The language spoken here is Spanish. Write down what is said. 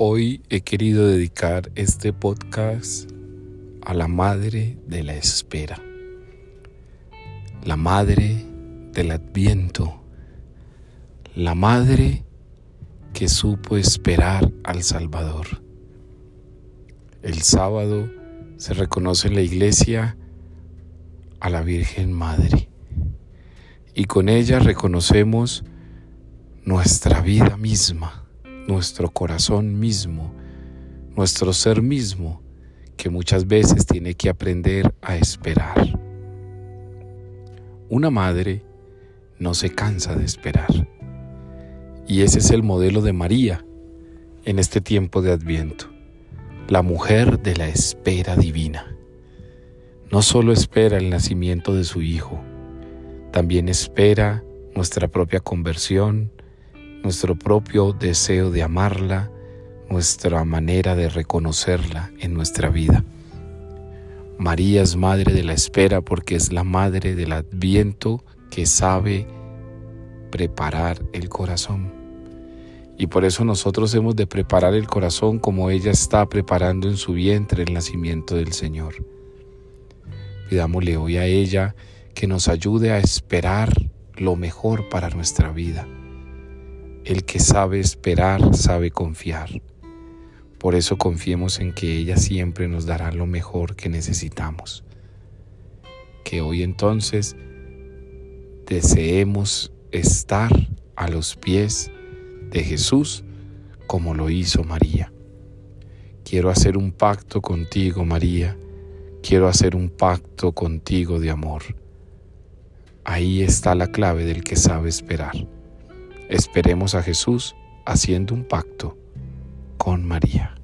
Hoy he querido dedicar este podcast a la madre de la espera, la madre del adviento, la madre que supo esperar al Salvador. El sábado se reconoce en la iglesia a la Virgen Madre y con ella reconocemos nuestra vida misma nuestro corazón mismo, nuestro ser mismo, que muchas veces tiene que aprender a esperar. Una madre no se cansa de esperar. Y ese es el modelo de María en este tiempo de Adviento, la mujer de la espera divina. No solo espera el nacimiento de su Hijo, también espera nuestra propia conversión, nuestro propio deseo de amarla, nuestra manera de reconocerla en nuestra vida. María es madre de la espera porque es la madre del adviento que sabe preparar el corazón. Y por eso nosotros hemos de preparar el corazón como ella está preparando en su vientre el nacimiento del Señor. Pidámosle hoy a ella que nos ayude a esperar lo mejor para nuestra vida el que sabe esperar sabe confiar. Por eso confiemos en que ella siempre nos dará lo mejor que necesitamos. Que hoy entonces deseemos estar a los pies de Jesús como lo hizo María. Quiero hacer un pacto contigo, María. Quiero hacer un pacto contigo de amor. Ahí está la clave del que sabe esperar. Esperemos a Jesús haciendo un pacto con María.